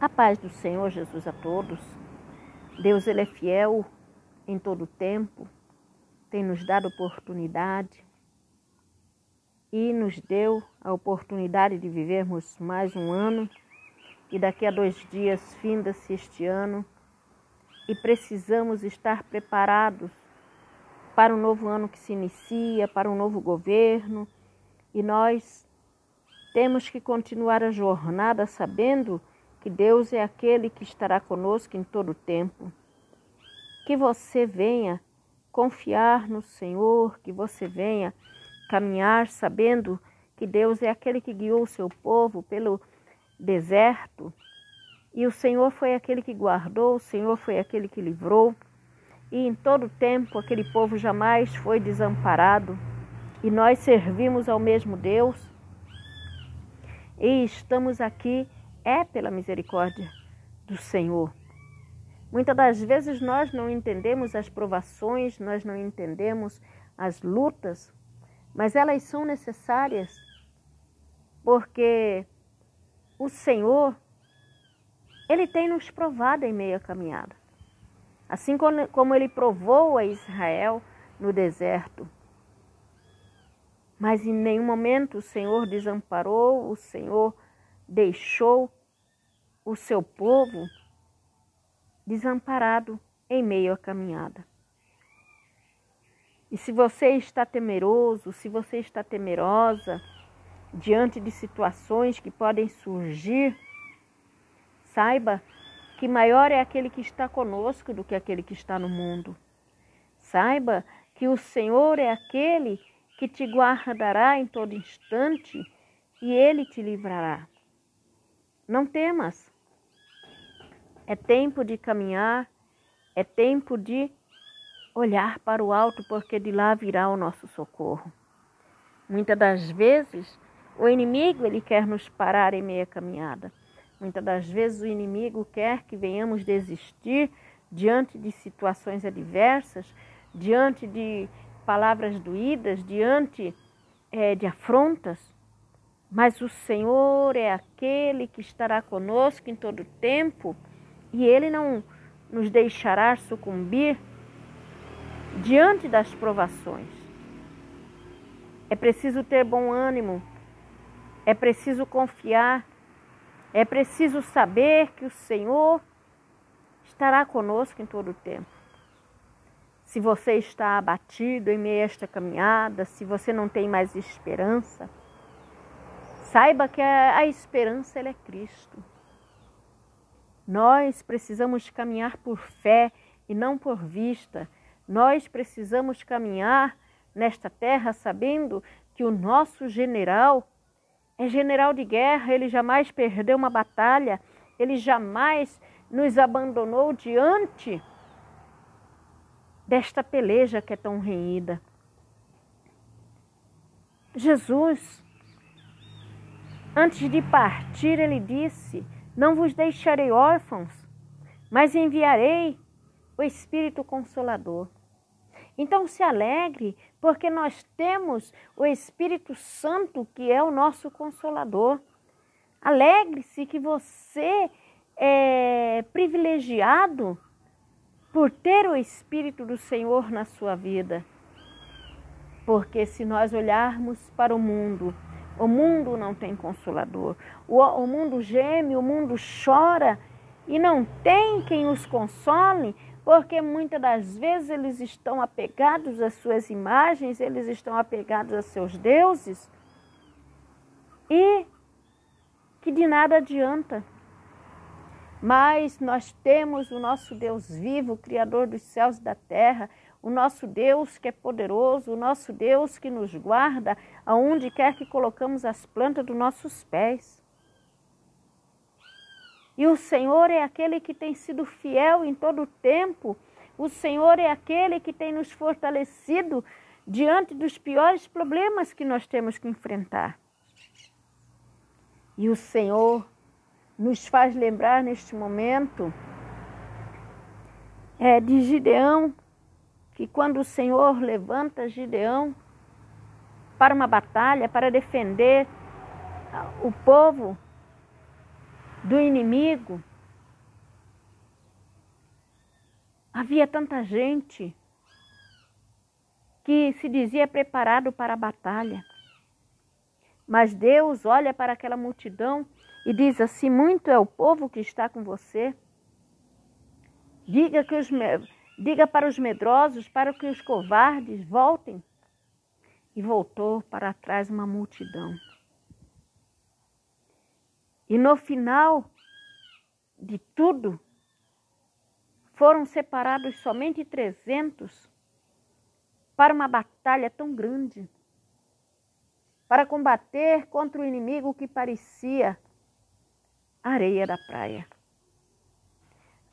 A paz do Senhor Jesus a todos. Deus ele é fiel em todo o tempo, tem nos dado oportunidade e nos deu a oportunidade de vivermos mais um ano e daqui a dois dias finda-se este ano e precisamos estar preparados para um novo ano que se inicia, para um novo governo e nós temos que continuar a jornada sabendo que Deus é aquele que estará conosco em todo o tempo. Que você venha confiar no Senhor, que você venha caminhar sabendo que Deus é aquele que guiou o seu povo pelo deserto e o Senhor foi aquele que guardou, o Senhor foi aquele que livrou. E em todo tempo aquele povo jamais foi desamparado. E nós servimos ao mesmo Deus. E estamos aqui é pela misericórdia do Senhor. Muitas das vezes nós não entendemos as provações, nós não entendemos as lutas, mas elas são necessárias porque o Senhor, Ele tem nos provado em meio à caminhada. Assim como Ele provou a Israel no deserto. Mas em nenhum momento o Senhor desamparou, o Senhor deixou o seu povo desamparado em meio à caminhada. E se você está temeroso, se você está temerosa diante de situações que podem surgir, saiba que maior é aquele que está conosco do que aquele que está no mundo. Saiba que o Senhor é aquele que te guardará em todo instante e ele te livrará. Não temas, é tempo de caminhar, é tempo de olhar para o alto, porque de lá virá o nosso socorro. Muitas das vezes, o inimigo ele quer nos parar em meia caminhada. Muitas das vezes o inimigo quer que venhamos desistir diante de situações adversas, diante de palavras doídas, diante é, de afrontas. Mas o Senhor é aquele que estará conosco em todo tempo e Ele não nos deixará sucumbir diante das provações. É preciso ter bom ânimo, é preciso confiar, é preciso saber que o Senhor estará conosco em todo o tempo. Se você está abatido em meio a esta caminhada, se você não tem mais esperança, saiba que a, esperança é Cristo. Nós precisamos caminhar por fé e não por vista. Nós precisamos caminhar nesta terra sabendo que o nosso general é general de guerra, ele jamais perdeu uma batalha, ele jamais nos abandonou diante desta peleja que é tão renhida. Jesus, antes de partir, ele disse: não vos deixarei órfãos, mas enviarei o Espírito Consolador. Então se alegre, porque nós temos o Espírito Santo, que é o nosso Consolador. Alegre-se que você é privilegiado por ter o Espírito do Senhor na sua vida. Porque se nós olharmos para o mundo, o mundo não tem consolador. O, o mundo geme, o mundo chora e não tem quem os console, porque muitas das vezes eles estão apegados às suas imagens, eles estão apegados a seus deuses e que de nada adianta. Mas nós temos o nosso Deus vivo, Criador dos céus e da terra, o nosso Deus que é poderoso, o nosso Deus que nos guarda aonde quer que colocamos as plantas dos nossos pés. E o Senhor é aquele que tem sido fiel em todo o tempo. O Senhor é aquele que tem nos fortalecido diante dos piores problemas que nós temos que enfrentar. E o Senhor nos faz lembrar neste momento é, de Gideão, que quando o Senhor levanta Gideão para uma batalha, para defender o povo, do inimigo, havia tanta gente que se dizia preparado para a batalha. Mas Deus olha para aquela multidão e diz assim: Muito é o povo que está com você. Diga, que os, diga para os medrosos, para que os covardes voltem. E voltou para trás uma multidão. E no final de tudo, foram separados somente 300 para uma batalha tão grande, para combater contra o inimigo que parecia areia da praia.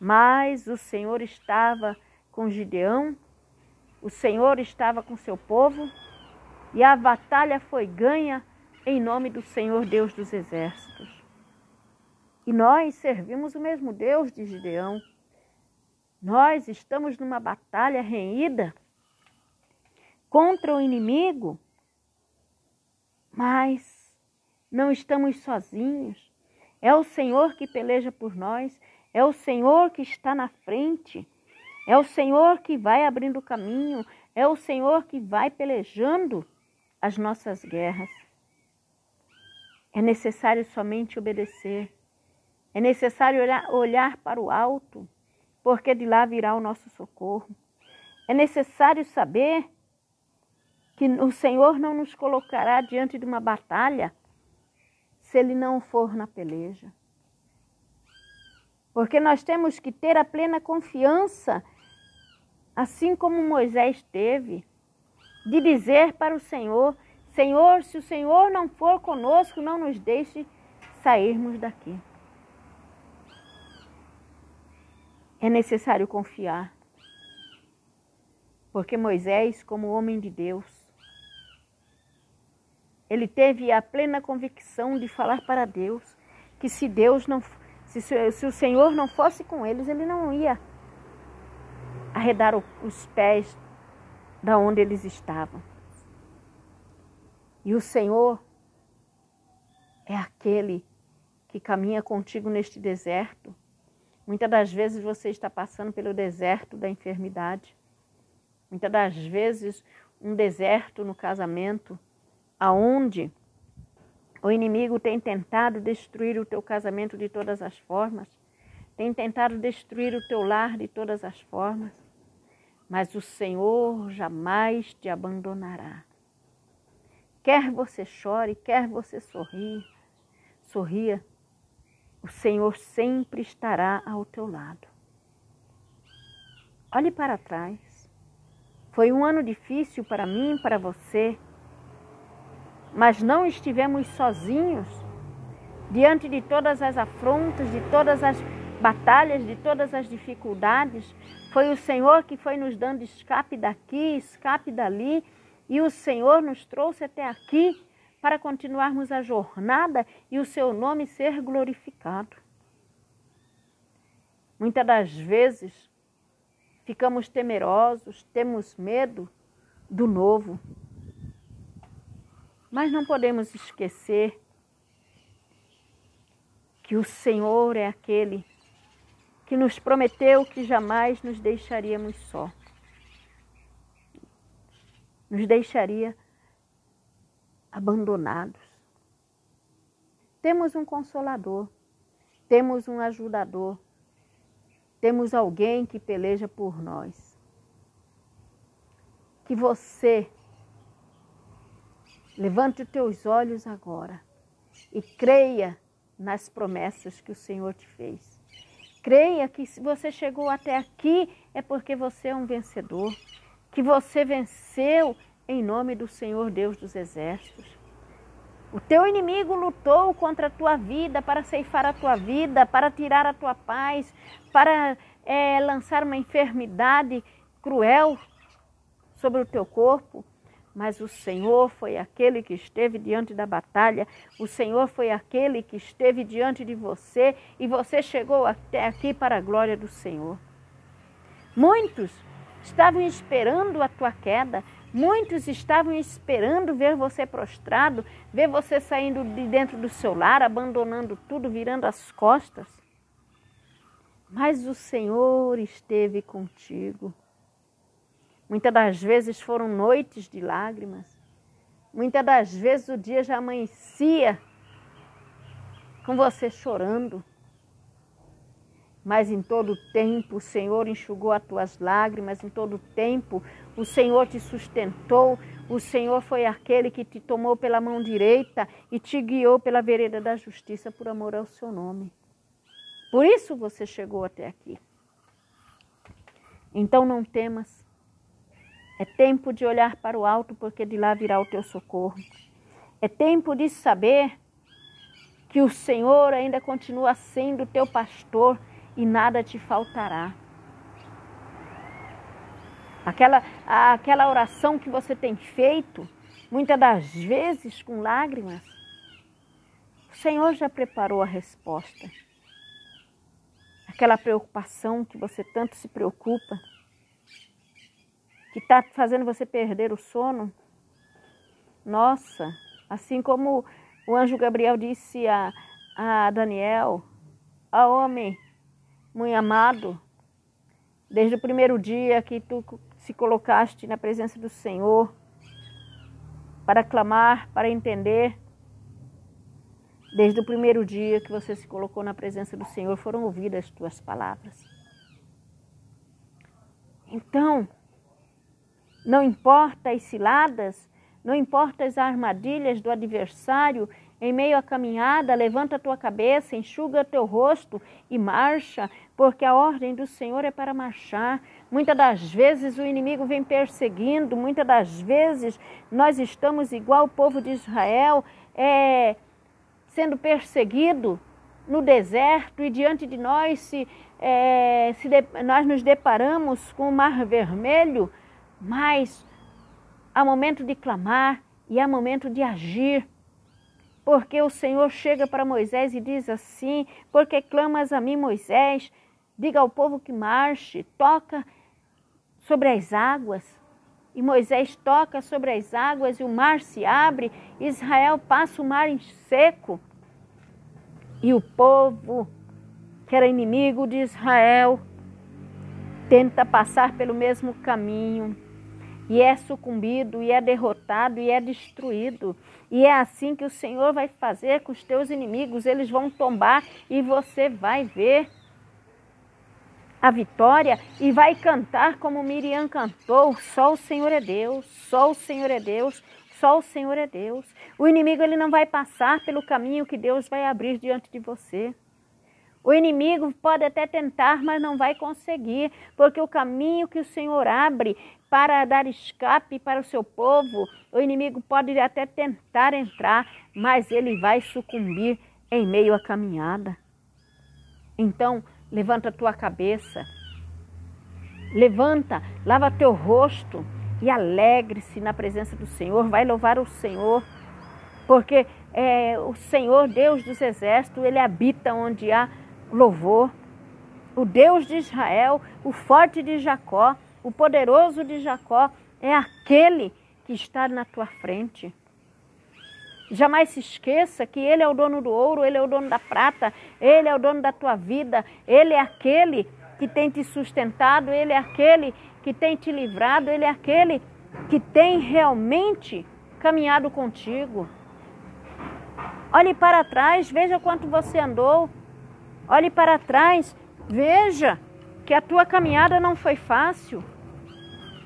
Mas o Senhor estava com Gideão, o Senhor estava com seu povo, e a batalha foi ganha em nome do Senhor Deus dos exércitos. E nós servimos o mesmo Deus de Gideão. Nós estamos numa batalha renhida contra o inimigo, mas não estamos sozinhos. É o Senhor que peleja por nós, é o Senhor que está na frente, é o Senhor que vai abrindo o caminho, é o Senhor que vai pelejando as nossas guerras. É necessário somente obedecer, é necessário olhar, olhar para o alto, porque de lá virá o nosso socorro. É necessário saber que o Senhor não nos colocará diante de uma batalha se Ele não for na peleja. Porque nós temos que ter a plena confiança, assim como Moisés teve, de dizer para o Senhor: Senhor, se o Senhor não for conosco, não nos deixe sairmos daqui. É necessário confiar. Porque Moisés, como homem de Deus, ele teve a plena convicção de falar para Deus que se Deus não se, se o Senhor não fosse com eles, ele não ia arredar os pés da onde eles estavam. E o Senhor é aquele que caminha contigo neste deserto. Muitas das vezes você está passando pelo deserto da enfermidade. Muitas das vezes um deserto no casamento, aonde o inimigo tem tentado destruir o teu casamento de todas as formas, tem tentado destruir o teu lar de todas as formas, mas o Senhor jamais te abandonará. Quer você chore, quer você sorria, sorria, o Senhor sempre estará ao teu lado. Olhe para trás. Foi um ano difícil para mim, para você mas não estivemos sozinhos diante de todas as afrontas, de todas as batalhas, de todas as dificuldades. Foi o Senhor que foi nos dando escape daqui, escape dali, e o Senhor nos trouxe até aqui para continuarmos a jornada e o seu nome ser glorificado. Muitas das vezes ficamos temerosos, temos medo do novo. Mas não podemos esquecer que o Senhor é aquele que nos prometeu que jamais nos deixaríamos só. Nos deixaria abandonados. Temos um consolador, temos um ajudador, temos alguém que peleja por nós. Que você Levante os teus olhos agora e creia nas promessas que o Senhor te fez. Creia que se você chegou até aqui é porque você é um vencedor, que você venceu em nome do Senhor Deus dos Exércitos. O teu inimigo lutou contra a tua vida para ceifar a tua vida, para tirar a tua paz, para é, lançar uma enfermidade cruel sobre o teu corpo mas o Senhor foi aquele que esteve diante da batalha, o Senhor foi aquele que esteve diante de você e você chegou até aqui para a glória do Senhor. Muitos estavam esperando a tua queda, Muitos estavam esperando ver você prostrado, ver você saindo de dentro do seu lar, abandonando tudo, virando as costas. Mas o Senhor esteve contigo. Muitas das vezes foram noites de lágrimas. Muitas das vezes o dia já amanhecia com você chorando. Mas em todo tempo o Senhor enxugou as tuas lágrimas, em todo tempo o Senhor te sustentou, o Senhor foi aquele que te tomou pela mão direita e te guiou pela vereda da justiça por amor ao seu nome. Por isso você chegou até aqui. Então não temas. É tempo de olhar para o alto, porque de lá virá o teu socorro. É tempo de saber que o Senhor ainda continua sendo teu pastor e nada te faltará. Aquela, aquela oração que você tem feito, muitas das vezes com lágrimas, o Senhor já preparou a resposta. Aquela preocupação que você tanto se preocupa, que está fazendo você perder o sono. Nossa, assim como o anjo Gabriel disse a, a Daniel, a homem, muito amado, desde o primeiro dia que tu se colocaste na presença do Senhor, para clamar, para entender, desde o primeiro dia que você se colocou na presença do Senhor, foram ouvidas as tuas palavras. Então, não importa as ciladas, não importa as armadilhas do adversário, em meio à caminhada, levanta a tua cabeça, enxuga teu rosto e marcha, porque a ordem do Senhor é para marchar. Muitas das vezes o inimigo vem perseguindo, muitas das vezes nós estamos igual o povo de Israel, é, sendo perseguido no deserto e diante de nós se, é, se de, nós nos deparamos com o mar vermelho, mas há momento de clamar e há momento de agir. Porque o Senhor chega para Moisés e diz assim: Porque clamas a mim, Moisés? Diga ao povo que marche, toca sobre as águas. E Moisés toca sobre as águas e o mar se abre, Israel passa o mar em seco. E o povo, que era inimigo de Israel, tenta passar pelo mesmo caminho e é sucumbido, e é derrotado, e é destruído. E é assim que o Senhor vai fazer com os teus inimigos, eles vão tombar e você vai ver a vitória e vai cantar como Miriam cantou: só o Senhor é Deus, só o Senhor é Deus, só o Senhor é Deus. O inimigo ele não vai passar pelo caminho que Deus vai abrir diante de você. O inimigo pode até tentar, mas não vai conseguir, porque o caminho que o Senhor abre para dar escape para o seu povo, o inimigo pode até tentar entrar, mas ele vai sucumbir em meio à caminhada. Então, levanta a tua cabeça, levanta, lava teu rosto e alegre-se na presença do Senhor, vai louvar o Senhor, porque é, o Senhor, Deus dos exércitos, ele habita onde há louvor. O Deus de Israel, o forte de Jacó, o poderoso de Jacó, é aquele que está na tua frente. Jamais se esqueça que Ele é o dono do ouro, Ele é o dono da prata, Ele é o dono da tua vida, Ele é aquele que tem te sustentado, Ele é aquele que tem te livrado, Ele é aquele que tem realmente caminhado contigo. Olhe para trás, veja quanto você andou. Olhe para trás, veja que a tua caminhada não foi fácil,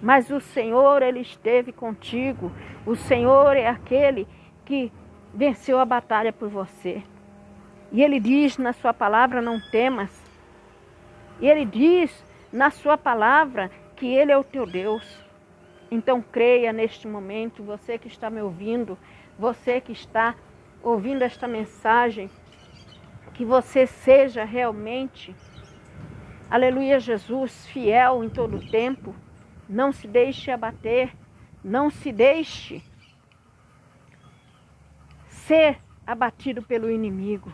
mas o Senhor, Ele esteve contigo. O Senhor é aquele que venceu a batalha por você. E Ele diz na Sua palavra: não temas. E Ele diz na Sua palavra que Ele é o teu Deus. Então creia neste momento, você que está me ouvindo, você que está ouvindo esta mensagem, que você seja realmente, aleluia, Jesus, fiel em todo o tempo. Não se deixe abater, não se deixe ser abatido pelo inimigo,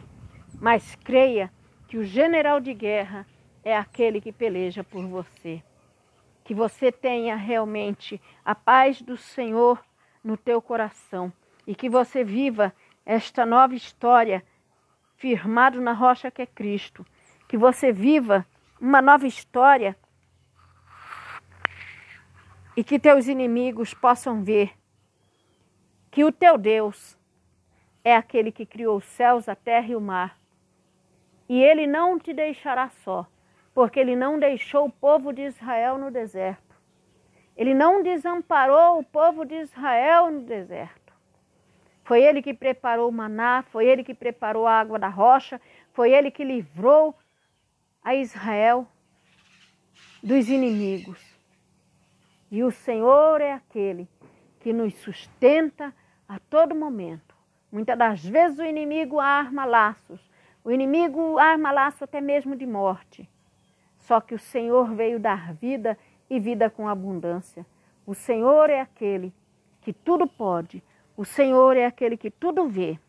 mas creia que o general de guerra é aquele que peleja por você. Que você tenha realmente a paz do Senhor no teu coração e que você viva esta nova história firmado na rocha que é Cristo. Que você viva uma nova história e que teus inimigos possam ver que o teu Deus é aquele que criou os céus, a terra e o mar. E ele não te deixará só, porque ele não deixou o povo de Israel no deserto. Ele não desamparou o povo de Israel no deserto. Foi ele que preparou o maná, foi ele que preparou a água da rocha, foi ele que livrou a Israel dos inimigos. E o Senhor é aquele que nos sustenta a todo momento. Muitas das vezes o inimigo arma laços, o inimigo arma laço até mesmo de morte. Só que o Senhor veio dar vida e vida com abundância. O Senhor é aquele que tudo pode, o Senhor é aquele que tudo vê.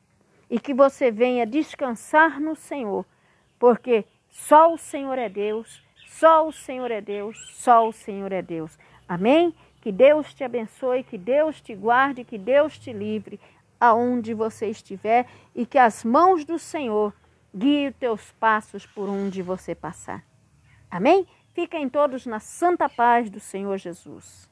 E que você venha descansar no Senhor, porque só o Senhor é Deus, só o Senhor é Deus, só o Senhor é Deus. Amém? Que Deus te abençoe, que Deus te guarde, que Deus te livre aonde você estiver e que as mãos do Senhor guiem os teus passos por onde você passar. Amém? Fiquem todos na santa paz do Senhor Jesus.